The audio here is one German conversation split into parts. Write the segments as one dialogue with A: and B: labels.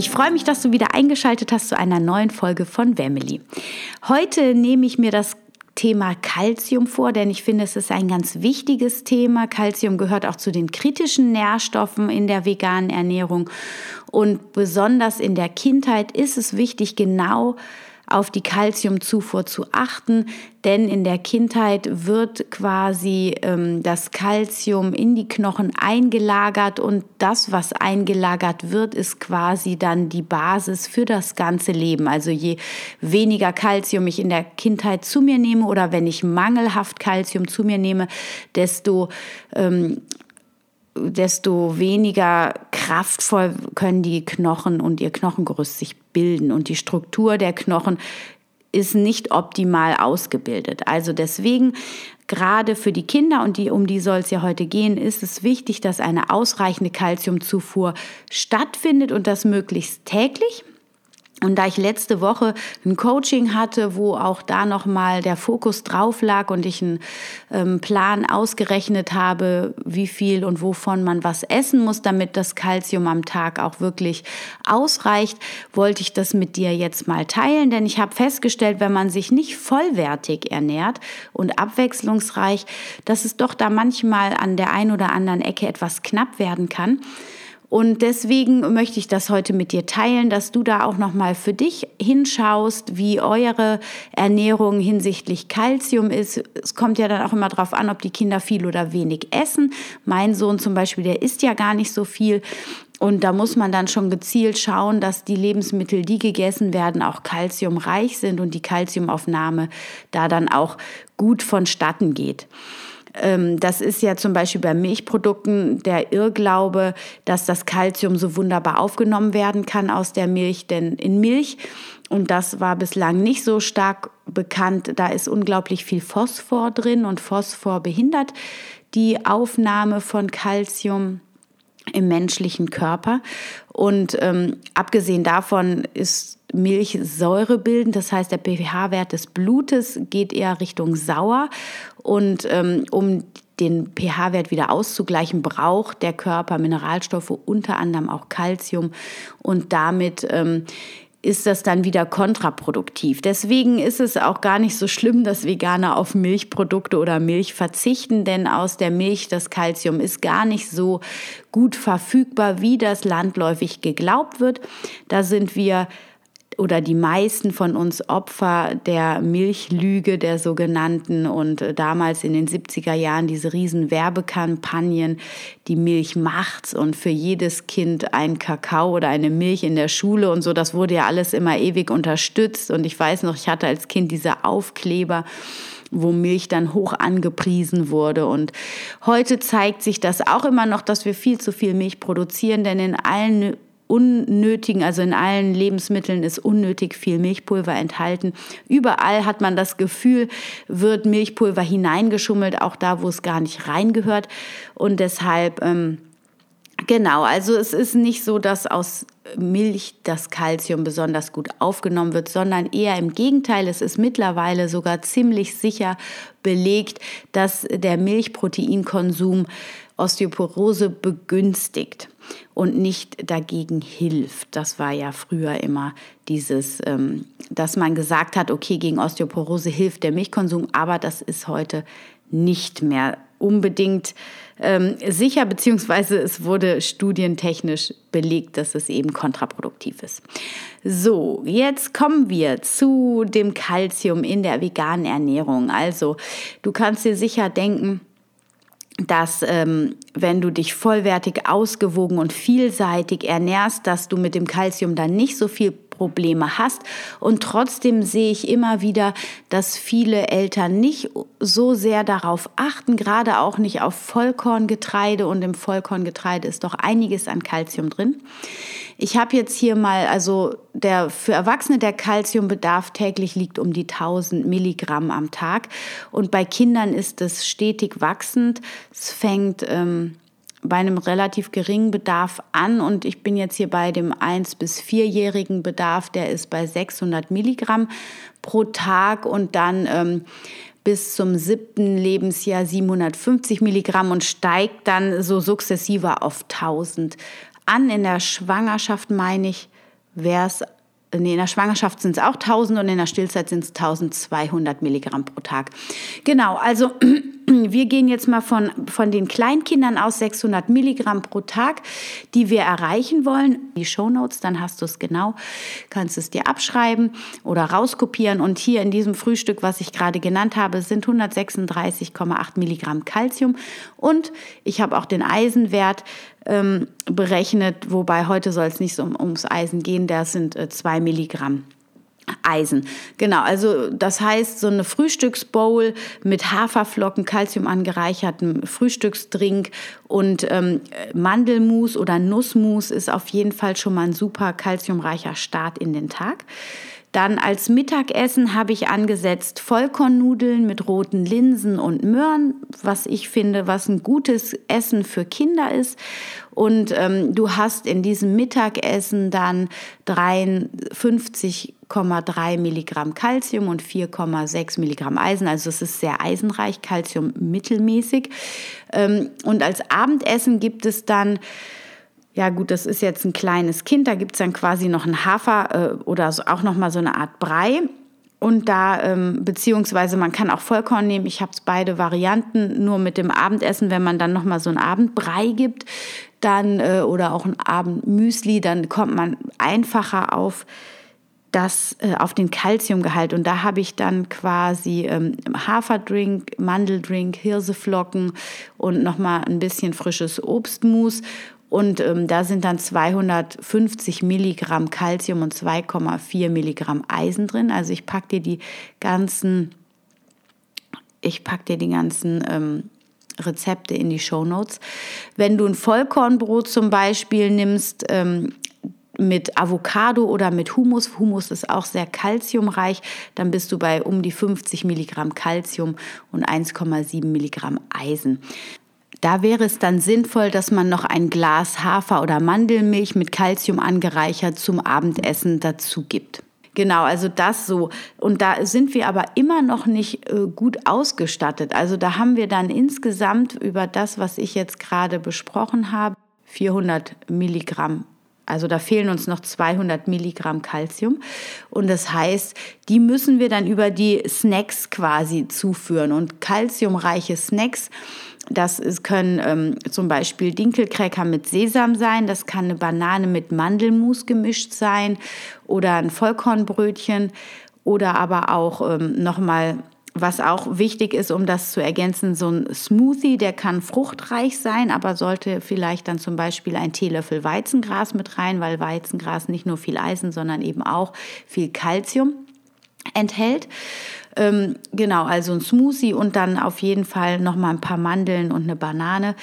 A: Ich freue mich, dass du wieder eingeschaltet hast zu einer neuen Folge von Wemily. Heute nehme ich mir das Thema Calcium vor, denn ich finde, es ist ein ganz wichtiges Thema. Calcium gehört auch zu den kritischen Nährstoffen in der veganen Ernährung und besonders in der Kindheit ist es wichtig, genau auf die Kalziumzufuhr zu achten, denn in der Kindheit wird quasi ähm, das Kalzium in die Knochen eingelagert und das, was eingelagert wird, ist quasi dann die Basis für das ganze Leben. Also je weniger Kalzium ich in der Kindheit zu mir nehme oder wenn ich mangelhaft Kalzium zu mir nehme, desto ähm, desto weniger kraftvoll können die Knochen und ihr Knochengerüst sich bilden. Und die Struktur der Knochen ist nicht optimal ausgebildet. Also deswegen gerade für die Kinder, und die, um die soll es ja heute gehen, ist es wichtig, dass eine ausreichende Kalziumzufuhr stattfindet und das möglichst täglich. Und da ich letzte Woche ein Coaching hatte, wo auch da nochmal der Fokus drauf lag und ich einen ähm, Plan ausgerechnet habe, wie viel und wovon man was essen muss, damit das Kalzium am Tag auch wirklich ausreicht, wollte ich das mit dir jetzt mal teilen, denn ich habe festgestellt, wenn man sich nicht vollwertig ernährt und abwechslungsreich, dass es doch da manchmal an der einen oder anderen Ecke etwas knapp werden kann. Und deswegen möchte ich das heute mit dir teilen, dass du da auch noch mal für dich hinschaust, wie eure Ernährung hinsichtlich Kalzium ist. Es kommt ja dann auch immer darauf an, ob die Kinder viel oder wenig essen. Mein Sohn zum Beispiel, der isst ja gar nicht so viel. Und da muss man dann schon gezielt schauen, dass die Lebensmittel, die gegessen werden, auch kalziumreich sind und die Kalziumaufnahme da dann auch gut vonstatten geht. Ähm, das ist ja zum Beispiel bei Milchprodukten der Irrglaube, dass das Kalzium so wunderbar aufgenommen werden kann aus der Milch, denn in Milch, und das war bislang nicht so stark bekannt, da ist unglaublich viel Phosphor drin und Phosphor behindert die Aufnahme von Kalzium im menschlichen Körper. Und ähm, abgesehen davon ist Milch säurebildend, das heißt der pH-Wert des Blutes geht eher Richtung sauer. Und ähm, um den pH-Wert wieder auszugleichen, braucht der Körper Mineralstoffe, unter anderem auch Calcium. Und damit ähm, ist das dann wieder kontraproduktiv. Deswegen ist es auch gar nicht so schlimm, dass Veganer auf Milchprodukte oder Milch verzichten, denn aus der Milch das Kalzium ist gar nicht so gut verfügbar, wie das landläufig geglaubt wird. Da sind wir oder die meisten von uns Opfer der Milchlüge der sogenannten und äh, damals in den 70er Jahren diese riesen Werbekampagnen, die Milch macht's und für jedes Kind ein Kakao oder eine Milch in der Schule und so, das wurde ja alles immer ewig unterstützt und ich weiß noch, ich hatte als Kind diese Aufkleber, wo Milch dann hoch angepriesen wurde. Und heute zeigt sich das auch immer noch, dass wir viel zu viel Milch produzieren, denn in allen unnötigen, also in allen Lebensmitteln ist unnötig viel Milchpulver enthalten. Überall hat man das Gefühl, wird Milchpulver hineingeschummelt, auch da, wo es gar nicht reingehört. Und deshalb, ähm, genau, also es ist nicht so, dass aus Milch das Kalzium besonders gut aufgenommen wird, sondern eher im Gegenteil. Es ist mittlerweile sogar ziemlich sicher belegt, dass der Milchproteinkonsum Osteoporose begünstigt und nicht dagegen hilft. Das war ja früher immer dieses, ähm, dass man gesagt hat, okay, gegen Osteoporose hilft der Milchkonsum, aber das ist heute nicht mehr unbedingt ähm, sicher, beziehungsweise es wurde studientechnisch belegt, dass es eben kontraproduktiv ist. So, jetzt kommen wir zu dem Kalzium in der veganen Ernährung. Also, du kannst dir sicher denken, dass ähm, wenn du dich vollwertig ausgewogen und vielseitig ernährst, dass du mit dem Kalzium dann nicht so viel Kalziumprobleme hast. Und trotzdem sehe ich immer wieder, dass viele Eltern nicht so sehr darauf achten, gerade auch nicht auf Vollkorngetreide. Und im Vollkorngetreide ist doch einiges an Kalzium drin. Ich habe jetzt hier mal, also der, für Erwachsene der Kalziumbedarf täglich liegt um die 1000 Milligramm am Tag. Und bei Kindern ist es stetig wachsend. Es fängt ähm, bei einem relativ geringen Bedarf an und ich bin jetzt hier bei dem 1- bis 4-jährigen Bedarf, der ist bei 600 Milligramm pro Tag und dann ähm, bis zum siebten Lebensjahr 750 Milligramm und steigt dann so sukzessive auf 1000 an. In der Schwangerschaft meine ich, wäre es, nee, in der Schwangerschaft sind es auch 1000 und in der Stillzeit sind es 1200 Milligramm pro Tag. Genau, also wir gehen jetzt mal von, von den Kleinkindern aus 600 Milligramm pro Tag, die wir erreichen wollen. Die Shownotes, dann hast du es genau, kannst es dir abschreiben oder rauskopieren. Und hier in diesem Frühstück, was ich gerade genannt habe, sind 136,8 Milligramm Calcium. Und ich habe auch den Eisenwert ähm, berechnet, wobei heute soll es nicht um, ums Eisen gehen, das sind äh, 2 Milligramm. Eisen. Genau, also das heißt, so eine Frühstücksbowl mit Haferflocken, Kalzium angereichertem Frühstücksdrink und ähm, Mandelmus oder Nussmus ist auf jeden Fall schon mal ein super kalziumreicher Start in den Tag. Dann als Mittagessen habe ich angesetzt Vollkornnudeln mit roten Linsen und Möhren, was ich finde, was ein gutes Essen für Kinder ist. Und ähm, du hast in diesem Mittagessen dann 53,3 Milligramm Calcium und 4,6 Milligramm Eisen. Also es ist sehr eisenreich, Calcium mittelmäßig. Ähm, und als Abendessen gibt es dann ja gut, das ist jetzt ein kleines Kind, da gibt es dann quasi noch einen Hafer äh, oder so, auch nochmal so eine Art Brei. Und da, ähm, beziehungsweise man kann auch Vollkorn nehmen. Ich habe beide Varianten, nur mit dem Abendessen, wenn man dann nochmal so einen Abendbrei gibt, dann äh, oder auch ein Abendmüsli, dann kommt man einfacher auf das äh, auf den Kalziumgehalt und da habe ich dann quasi ähm, Haferdrink, Mandeldrink, Hirseflocken und nochmal ein bisschen frisches Obstmus und ähm, da sind dann 250 Milligramm Calcium und 2,4 Milligramm Eisen drin. Also ich packe dir die ganzen, ich pack dir die ganzen ähm, Rezepte in die Show Notes. Wenn du ein Vollkornbrot zum Beispiel nimmst, ähm, mit Avocado oder mit Humus. Humus ist auch sehr kalziumreich. Dann bist du bei um die 50 Milligramm Kalzium und 1,7 Milligramm Eisen. Da wäre es dann sinnvoll, dass man noch ein Glas Hafer- oder Mandelmilch mit Kalzium angereichert zum Abendessen dazu gibt. Genau, also das so. Und da sind wir aber immer noch nicht äh, gut ausgestattet. Also da haben wir dann insgesamt über das, was ich jetzt gerade besprochen habe, 400 Milligramm also da fehlen uns noch 200 Milligramm Kalzium. Und das heißt, die müssen wir dann über die Snacks quasi zuführen. Und kalziumreiche Snacks, das können ähm, zum Beispiel Dinkelcracker mit Sesam sein, das kann eine Banane mit Mandelmus gemischt sein oder ein Vollkornbrötchen oder aber auch ähm, nochmal was auch wichtig ist, um das zu ergänzen, so ein Smoothie, der kann fruchtreich sein, aber sollte vielleicht dann zum Beispiel ein Teelöffel Weizengras mit rein, weil Weizengras nicht nur viel Eisen, sondern eben auch viel Kalzium enthält. Ähm, genau, also ein Smoothie und dann auf jeden Fall noch mal ein paar Mandeln und eine Banane.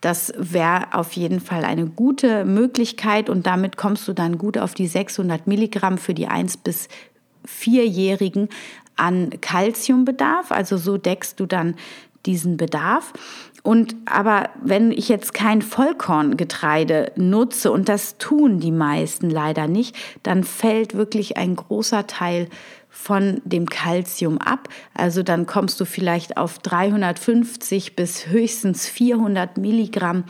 A: Das wäre auf jeden Fall eine gute Möglichkeit und damit kommst du dann gut auf die 600 Milligramm für die 1 bis Vierjährigen an Kalziumbedarf. Also so deckst du dann diesen Bedarf. Und aber wenn ich jetzt kein Vollkorngetreide nutze, und das tun die meisten leider nicht, dann fällt wirklich ein großer Teil von dem Kalzium ab. Also dann kommst du vielleicht auf 350 bis höchstens 400 Milligramm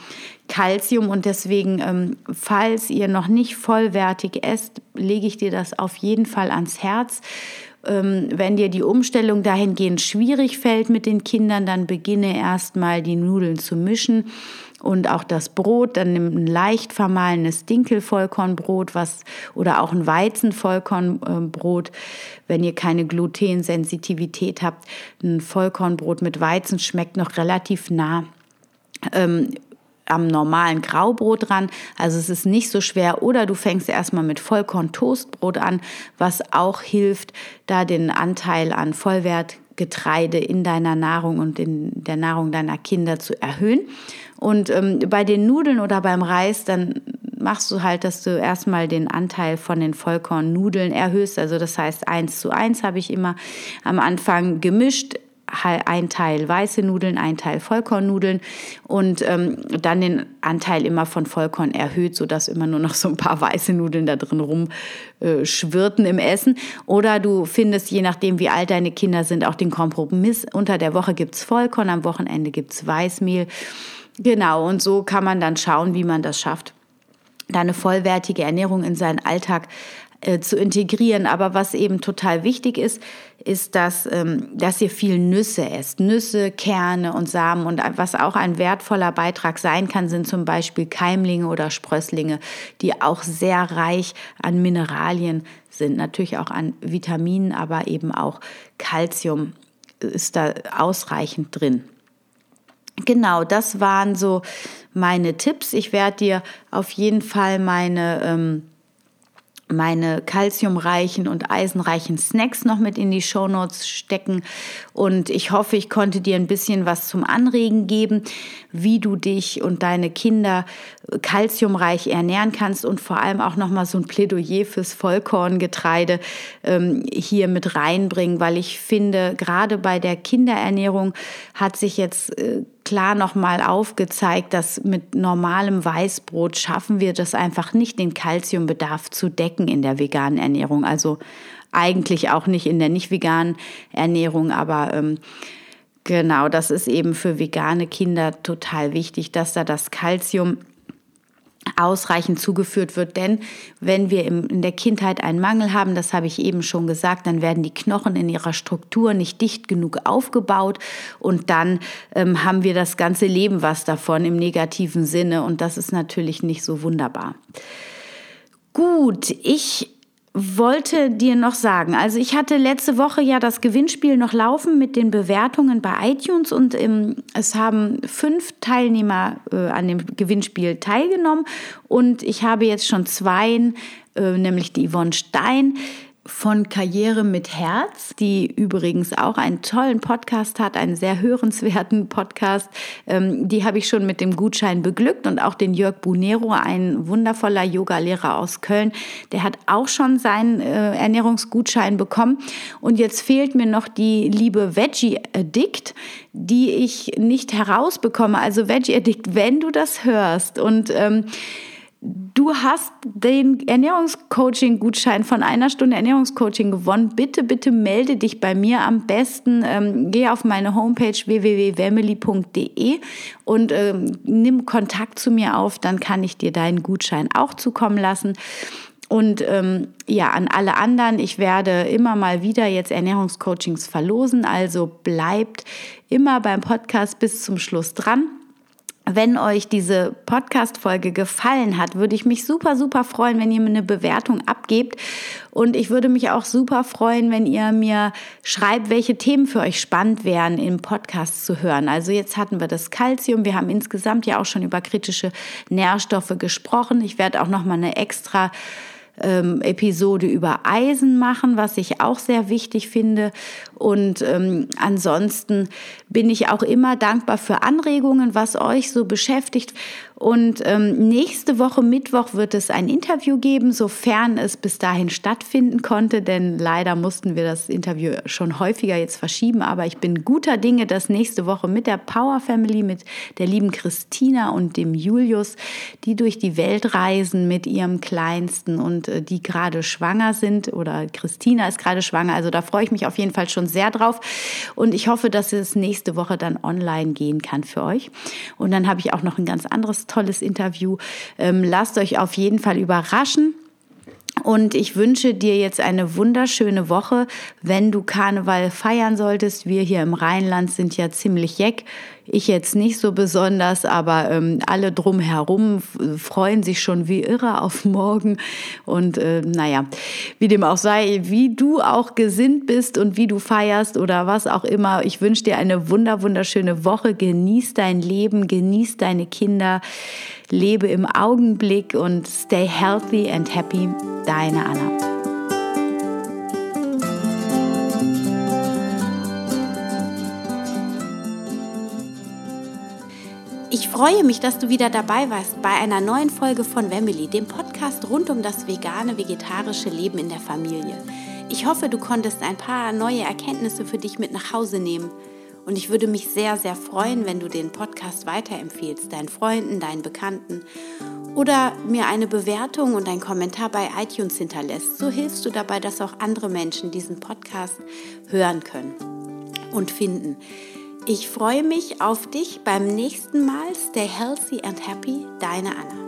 A: Kalzium und deswegen, ähm, falls ihr noch nicht vollwertig esst, lege ich dir das auf jeden Fall ans Herz. Ähm, wenn dir die Umstellung dahingehend schwierig fällt mit den Kindern, dann beginne erstmal die Nudeln zu mischen und auch das Brot, dann nimm ein leicht vermahlenes Dinkelvollkornbrot was, oder auch ein Weizenvollkornbrot. Wenn ihr keine Glutensensitivität habt, ein Vollkornbrot mit Weizen schmeckt noch relativ nah. Ähm, am normalen Graubrot dran. Also es ist nicht so schwer. Oder du fängst erstmal mit Vollkorn-Toastbrot an, was auch hilft, da den Anteil an Vollwertgetreide in deiner Nahrung und in der Nahrung deiner Kinder zu erhöhen. Und ähm, bei den Nudeln oder beim Reis, dann machst du halt, dass du erstmal den Anteil von den Vollkornnudeln erhöhst. Also das heißt, eins zu eins habe ich immer am Anfang gemischt ein Teil weiße Nudeln, ein Teil Vollkornnudeln und ähm, dann den Anteil immer von Vollkorn erhöht, sodass immer nur noch so ein paar weiße Nudeln da drin rumschwirrten äh, im Essen. Oder du findest, je nachdem wie alt deine Kinder sind, auch den Kompromiss. Unter der Woche gibt es Vollkorn, am Wochenende gibt es Weißmehl. Genau, und so kann man dann schauen, wie man das schafft, da eine vollwertige Ernährung in seinen Alltag äh, zu integrieren. Aber was eben total wichtig ist, ist, dass, ähm, dass ihr viel Nüsse esst. Nüsse, Kerne und Samen. Und was auch ein wertvoller Beitrag sein kann, sind zum Beispiel Keimlinge oder Sprösslinge, die auch sehr reich an Mineralien sind. Natürlich auch an Vitaminen, aber eben auch Kalzium ist da ausreichend drin. Genau, das waren so meine Tipps. Ich werde dir auf jeden Fall meine ähm, meine kalziumreichen und eisenreichen Snacks noch mit in die Shownotes stecken. Und ich hoffe, ich konnte dir ein bisschen was zum Anregen geben, wie du dich und deine Kinder kalziumreich ernähren kannst und vor allem auch nochmal so ein Plädoyer fürs Vollkorngetreide ähm, hier mit reinbringen, weil ich finde, gerade bei der Kinderernährung hat sich jetzt äh, klar nochmal aufgezeigt, dass mit normalem Weißbrot schaffen wir das einfach nicht, den Kalziumbedarf zu decken in der veganen Ernährung. Also eigentlich auch nicht in der nicht veganen Ernährung, aber ähm, genau, das ist eben für vegane Kinder total wichtig, dass da das Kalzium ausreichend zugeführt wird. Denn wenn wir in der Kindheit einen Mangel haben, das habe ich eben schon gesagt, dann werden die Knochen in ihrer Struktur nicht dicht genug aufgebaut und dann ähm, haben wir das ganze Leben was davon im negativen Sinne und das ist natürlich nicht so wunderbar. Gut, ich wollte dir noch sagen, also ich hatte letzte Woche ja das Gewinnspiel noch laufen mit den Bewertungen bei iTunes und ähm, es haben fünf Teilnehmer äh, an dem Gewinnspiel teilgenommen und ich habe jetzt schon zwei, äh, nämlich die Yvonne Stein, von Karriere mit Herz, die übrigens auch einen tollen Podcast hat, einen sehr hörenswerten Podcast. Ähm, die habe ich schon mit dem Gutschein beglückt und auch den Jörg Bunero, ein wundervoller Yogalehrer aus Köln, der hat auch schon seinen äh, Ernährungsgutschein bekommen. Und jetzt fehlt mir noch die liebe Veggie Addict, die ich nicht herausbekomme. Also Veggie Addict, wenn du das hörst und ähm, Du hast den Ernährungscoaching-Gutschein von einer Stunde Ernährungscoaching gewonnen. Bitte, bitte melde dich bei mir. Am besten ähm, geh auf meine Homepage www.wemily.de und ähm, nimm Kontakt zu mir auf. Dann kann ich dir deinen Gutschein auch zukommen lassen. Und ähm, ja, an alle anderen, ich werde immer mal wieder jetzt Ernährungscoachings verlosen. Also bleibt immer beim Podcast bis zum Schluss dran. Wenn euch diese Podcast-Folge gefallen hat, würde ich mich super, super freuen, wenn ihr mir eine Bewertung abgebt. Und ich würde mich auch super freuen, wenn ihr mir schreibt, welche Themen für euch spannend wären, im Podcast zu hören. Also jetzt hatten wir das Calcium. Wir haben insgesamt ja auch schon über kritische Nährstoffe gesprochen. Ich werde auch noch mal eine extra ähm, Episode über Eisen machen, was ich auch sehr wichtig finde. Und ähm, ansonsten bin ich auch immer dankbar für Anregungen, was euch so beschäftigt. Und ähm, nächste Woche Mittwoch wird es ein Interview geben, sofern es bis dahin stattfinden konnte, denn leider mussten wir das Interview schon häufiger jetzt verschieben. Aber ich bin guter Dinge, dass nächste Woche mit der Power Family, mit der lieben Christina und dem Julius, die durch die Welt reisen mit ihrem Kleinsten und äh, die gerade schwanger sind oder Christina ist gerade schwanger. Also da freue ich mich auf jeden Fall schon sehr drauf und ich hoffe, dass es nächste Woche dann online gehen kann für euch. Und dann habe ich auch noch ein ganz anderes tolles Interview. Ähm, lasst euch auf jeden Fall überraschen. Und ich wünsche dir jetzt eine wunderschöne Woche, wenn du Karneval feiern solltest. Wir hier im Rheinland sind ja ziemlich jeck. Ich jetzt nicht so besonders, aber ähm, alle drumherum freuen sich schon wie irre auf morgen. Und äh, naja, wie dem auch sei, wie du auch gesinnt bist und wie du feierst oder was auch immer. Ich wünsche dir eine wunder, wunderschöne Woche. Genieß dein Leben, genieß deine Kinder, lebe im Augenblick und stay healthy and happy. Deine Anna. Ich freue mich, dass du wieder dabei warst bei einer neuen Folge von Family, dem Podcast rund um das vegane, vegetarische Leben in der Familie. Ich hoffe, du konntest ein paar neue Erkenntnisse für dich mit nach Hause nehmen. Und ich würde mich sehr, sehr freuen, wenn du den Podcast weiterempfehlst, deinen Freunden, deinen Bekannten oder mir eine Bewertung und einen Kommentar bei iTunes hinterlässt. So hilfst du dabei, dass auch andere Menschen diesen Podcast hören können und finden. Ich freue mich auf dich beim nächsten Mal. Stay healthy and happy, deine Anna.